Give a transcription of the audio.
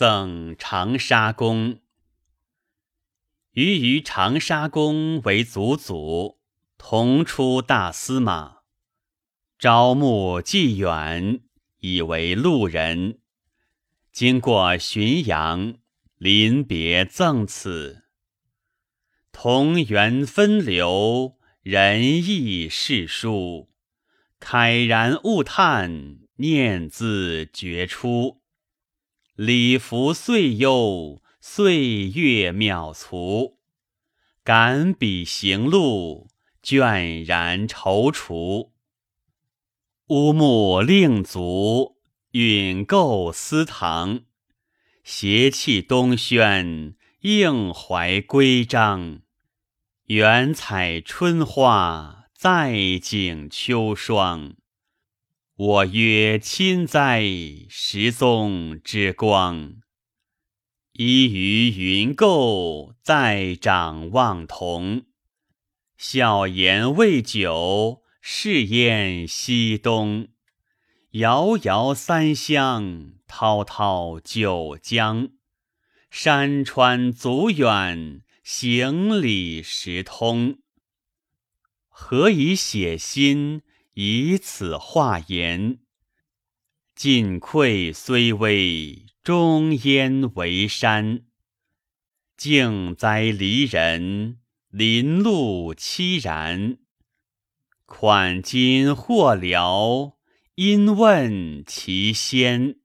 赠长沙公。余于长沙公为祖祖，同出大司马。朝暮既远，以为路人。经过浔阳，临别赠此。同源分流，仁义世殊。慨然悟叹，念字绝出。礼服岁悠，岁月渺促。感笔行路，倦然踌躇。乌木令足，允构思堂。斜气东轩，应怀归章。远采春花，在景秋霜。我曰亲哉，时宗之光。依于云构，在掌望同。笑言未久，是焉西东。遥遥三湘，滔滔九江。山川阻远，行李时通。何以写心？以此化言，晋溃虽微，终焉为山。静哉离人，林路凄然。款今或聊，因问其先。